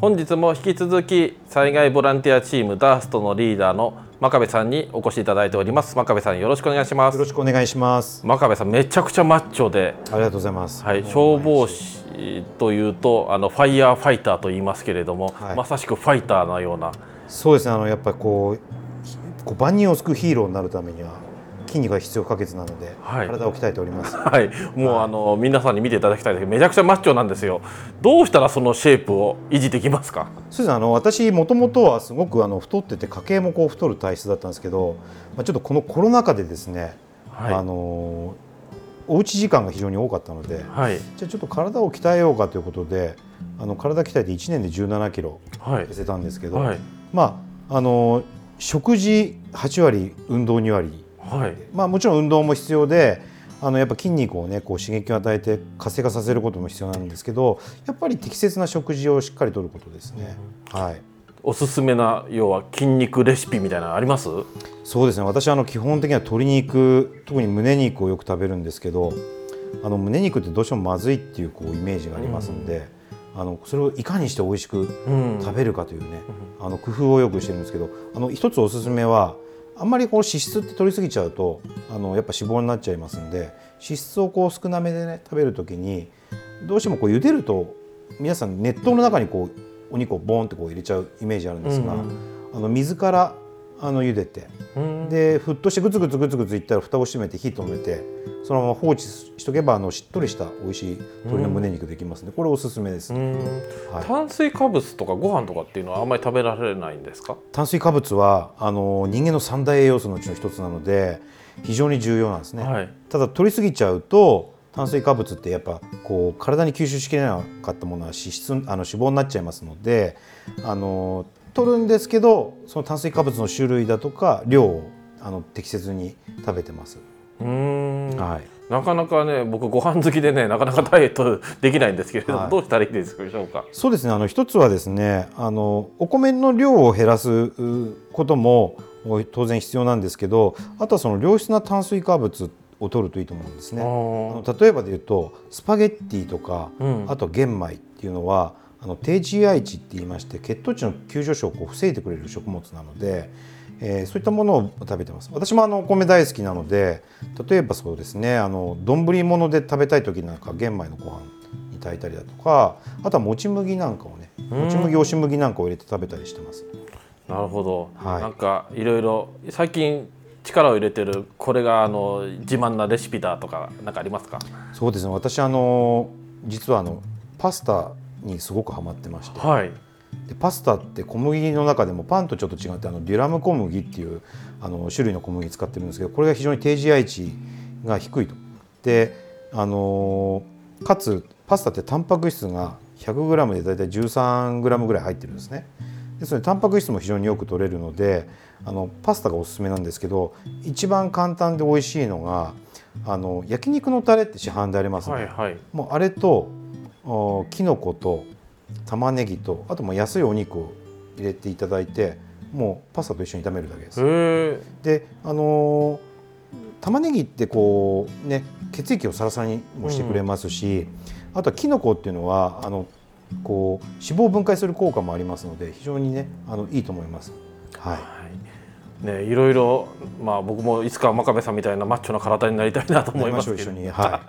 本日も引き続き災害ボランティアチームダーストのリーダーの真壁さんにお越しいただいております。真壁さんよろしくお願いします。よろしくお願いします。真壁さんめちゃくちゃマッチョで。ありがとうございます。はい消防士というとあのファイヤーファイターと言いますけれども、はい、まさしくファイターのような。そうですね。あのやっぱりこうこう万人を救うヒーローになるためには筋肉が必要不可欠なので、はい、体を鍛えております。はい、もう、はい、あの皆さんに見ていただきたいですけど、めちゃくちゃマッチョなんですよ。どうしたらそのシェイプを維持できますか？そうですあの私もともとはすごくあの太ってて家計もこう太る体質だったんですけど、まあちょっとこのコロナ禍でですね、はい、あのおうち時間が非常に多かったので、はい、じゃあちょっと体を鍛えようかということで、あの体鍛えて1年で17キロ痩せたんですけど、はい、まああの食事8割運動2割、はい、まあ、もちろん運動も必要であのやっぱ筋肉をねこう刺激を与えて活性化させることも必要なんですけどやっぱり適切な食事をしっかりとることですね。はい、おすすめな要は筋肉レシピみたいなのあります？そうですね。私あの基本的には鶏肉特に胸肉をよく食べるんですけどあの胸肉ってどうしてもまずいっていうこうイメージがありますんで、あのそれをいかにして美味しく食べるかというね、うん、あの工夫をよくしてるんですけどあの一つおすすめはあんまりこう脂質って取りすぎちゃうとあのやっぱ脂肪になっちゃいますんで脂質をこう少なめでね食べる時にどうしてもこう茹でると皆さん熱湯の中にこうお肉をボーンってこう入れちゃうイメージあるんですが、うん、あの水からあの茹でて、で沸騰してグツグツグツグツいったら蓋を閉めて火止めてそのまま放置しとけばあのしっとりした美味しい鶏の胸肉できますので、これおすすめです、ね、はい、炭水化物とかご飯とかっていうのはあんまり食べられないんですか？炭水化物はあの人間の三大栄養素のうちの一つなので非常に重要なんですね、はい、ただ取りすぎちゃうと炭水化物ってやっぱこう体に吸収しきれなかったものは脂質あの脂肪になっちゃいますのであの取るんですけどその炭水化物の種類だとか量をあの適切に食べてます。うん。はい、なかなかね僕ご飯好きでねなかなかダイエットできないんですけれども、はい、どうしたらいいでしょうか？そうですね。あの一つはですねあのお米の量を減らすことも当然必要なんですけどあとはその良質な炭水化物を取るといいと思うんですね。例えばで言うとスパゲッティとか、うん、あと玄米っていうのはあの低 GI 値って言いまして血糖値の急上昇をこう防いでくれる食物なので、えー、そういったものを食べてます。私もあのお米大好きなので例えばそうですねあの丼物で食べたい時なんか玄米のご飯に炊いたりだとかあとはもち麦なんかをねもち麦押し麦なんかを入れて食べたりしてます。なるほど、はい、なんかいろいろ最近力を入れてるこれがあの自慢なレシピだとか何かありますか？そうですね。私あの実はあのパスタにすごくハマってまして、はい、でパスタって小麦の中でもパンとちょっと違ってあのデュラム小麦っていうあの種類の小麦使ってるんですけどこれが非常に低 GI 値が低いと。であのかつパスタってタンパク質が 100g で大体 13g ぐらい入ってるんですね。ですのでタンパク質も非常によく取れるのであのパスタがおすすめなんですけど一番簡単で美味しいのがあの焼肉のタレって市販でありますね、はいはい、もうあれときのこと玉ねぎとあとも安いお肉を入れていただいてもうパスタと一緒に炒めるだけです。であのー、玉ねぎってこうね血液をサラサラにもしてくれますし、うん、あとはきのこっていうのはあのこう脂肪を分解する効果もありますので非常にねあのいいと思います。はいね、いろいろ、まあ、僕もいつか真壁さんみたいなマッチョな体になりたいなと思いますけど、は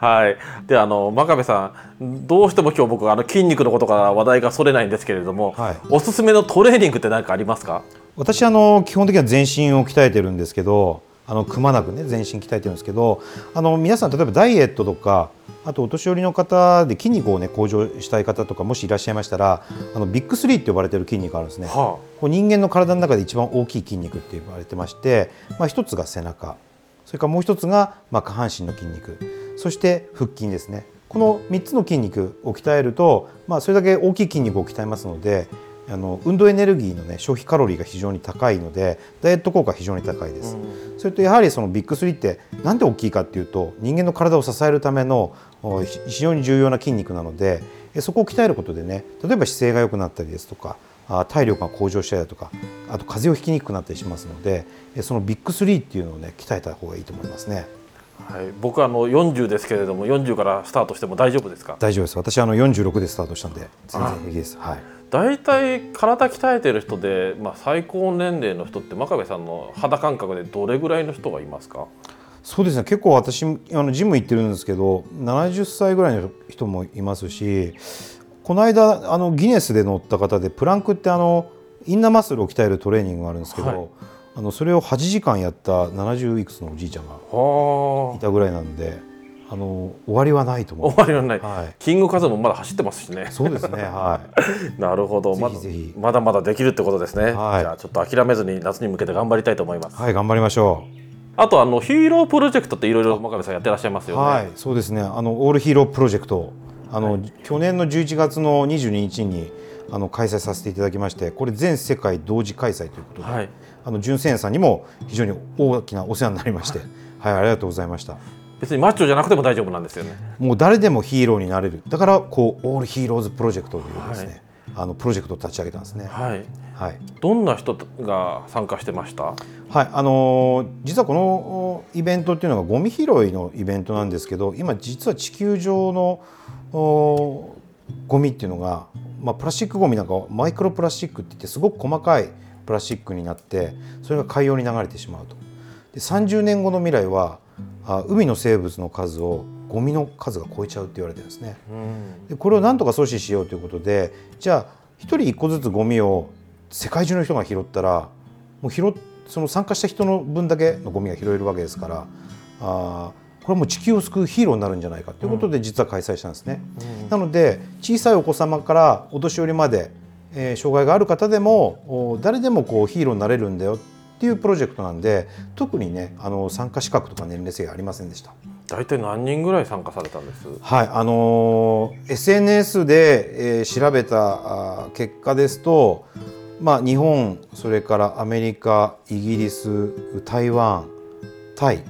い、はい、であの真壁さんどうしても今日僕あの筋肉のことから話題がそれないんですけれども、はい、おすすめのトレーニングって何かありますか？私あの基本的には全身を鍛えてるんですけどあのくまなくね全身鍛えてるんですけどあの皆さん例えばダイエットとかあとお年寄りの方で筋肉をね向上したい方とかもしいらっしゃいましたらあのビッグスリーって呼ばれてる筋肉あるんですね、はあ、こう人間の体の中で一番大きい筋肉って呼ばれてまして、まあ、一つが背中それからもう一つが、まあ、下半身の筋肉そして腹筋ですね。この3つの筋肉を鍛えると、まあ、それだけ大きい筋肉を鍛えますのであの運動エネルギーの、ね、消費カロリーが非常に高いのでダイエット効果が非常に高いです、うん、それとやはりそのビッグ3ってなんで大きいかっていうと人間の体を支えるための非常に重要な筋肉なのでそこを鍛えることでね例えば姿勢が良くなったりですとか体力が向上したりだとかあと風邪をひきにくくなったりしますのでそのビッグ3っていうのをね鍛えた方がいいと思いますね。はい、僕はあの40ですけれども40からスタートしても大丈夫ですか？大丈夫です。私あの46でスタートしたんで全然平気です。はい大体体鍛えてる人で、まあ、最高年齢の人って真壁さんの肌感覚でどれぐらいの人がいますか？そうですね。結構私あのジム行ってるんですけど70歳ぐらいの人もいますしこの間あのギネスで乗った方でプランクってあのインナーマッスルを鍛えるトレーニングがあるんですけど、はい。あのそれを8時間やった70いくつのおじいちゃんがいたぐらいなんであの終わりはないと思う。終わりはない、はい、キングカズもまだ走ってますしね。そうですねはい。なるほど。まだまだまだできるってことですね、はい、じゃあちょっと諦めずに夏に向けて頑張りたいと思います。はい頑張りましょう。あとあのヒーロープロジェクトっていろいろ真壁さんやってらっしゃいますよね。はいそうですね。あのオールヒーロープロジェクト。あの、はい、去年の11月の22日にあの開催させていただきましてこれ全世界同時開催ということで、はい、あの純正園さんにも非常に大きなお世話になりまして、はい、ありがとうございました。別にマッチョじゃなくても大丈夫なんですよね。もう誰でもヒーローになれる。だからこうオールヒーローズプロジェクトというですね、はい、あのプロジェクトを立ち上げたんですね。はい。はい。どんな人が参加してました？はい。あのー、実はこのイベントっていうのがゴミ拾いのイベントなんですけど、今実は地球上のゴミっていうのがまあ、プラスチックごみなんかマイクロプラスチックって言ってすごく細かいプラスチックになってそれが海洋に流れてしまうとで30年後の未来はあ海の生物の数をゴミの数が超えちゃうって言われてるんですね。でこれをなんとか阻止しようということでじゃあ1人1個ずつゴミを世界中の人が拾ったらもう拾その参加した人の分だけのゴミが拾えるわけですからあこれはもう地球を救うヒーローになるんじゃないかということで実は開催したんですね。うん、なので小さいお子様からお年寄りまで、えー、障害がある方でも誰でもこうヒーローになれるんだよっていうプロジェクトなんで特にねあの参加資格とか年齢制ありませんでした。大体何人ぐらい参加されたんです？はいあのー、SNS で、えー、調べたあ結果ですと、まあ、日本それからアメリカイギリス台湾タイ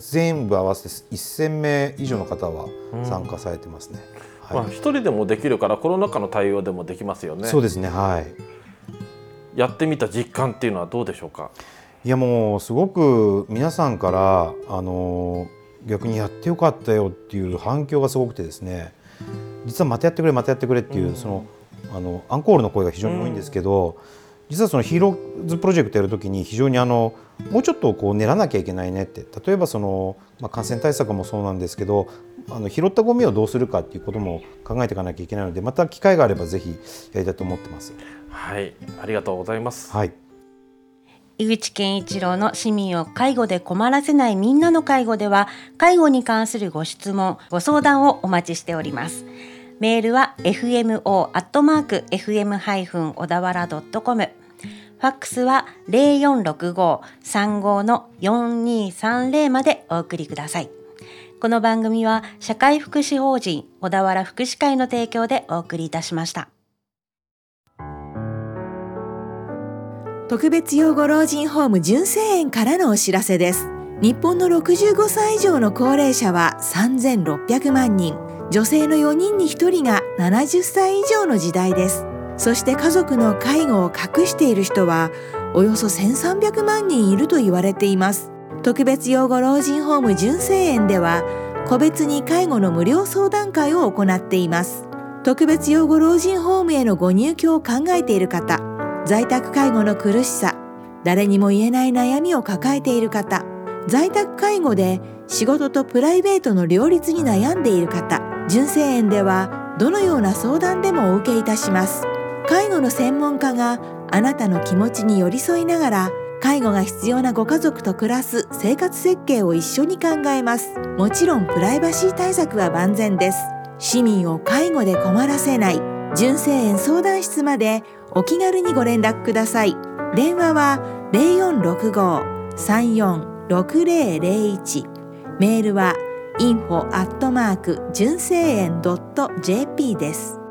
全部合わせて1000名以上の方は参加されてますね。うん、はい、まあ、一人でもできるからコロナ禍の対応でもできますよね。そうですねはいやってみた実感っていうのはどうでしょうか？いやもうすごく皆さんからあの逆にやってよかったよっていう反響がすごくてですね。実はまたやってくれまたやってくれっていう、うん、そのあのアンコールの声が非常に多いんですけど、うん。実はそのヒーローズプロジェクトやるときに非常にあのもうちょっとこう練らなきゃいけないねって。例えばその、まあ、感染対策もそうなんですけどあの拾ったゴミをどうするかっていうことも考えていかなきゃいけないのでまた機会があればぜひやりたいと思ってます。はいありがとうございます。はい井口健一郎の市民を介護で困らせないみんなの介護では介護に関するご質問ご相談をお待ちしておりますメールは fmo アットマーク fm ハイフン小田原ドットコムファックスは0465-35の4230までお送りください。この番組は社会福祉法人小田原福祉会の提供でお送りいたしました。特別養護老人ホーム純正園からのお知らせです。日本の65歳以上の高齢者は3600万人、女性の4人に1人が70歳以上の時代です。そして家族の介護を隠している人はおよそ1300万人いると言われています特別養護老人ホーム純正園では個別に介護の無料相談会を行っています。特別養護老人ホームへのご入居を考えている方在宅介護の苦しさ誰にも言えない悩みを抱えている方在宅介護で仕事とプライベートの両立に悩んでいる方純正園ではどのような相談でもお受けいたします。介護の専門家があなたの気持ちに寄り添いながら介護が必要なご家族と暮らす生活設計を一緒に考えます。もちろんプライバシー対策は万全です。市民を介護で困らせない。純正園相談室まで。お気軽にご連絡ください。電話は0465-346001メールは info アットマーク純正園 .jp です。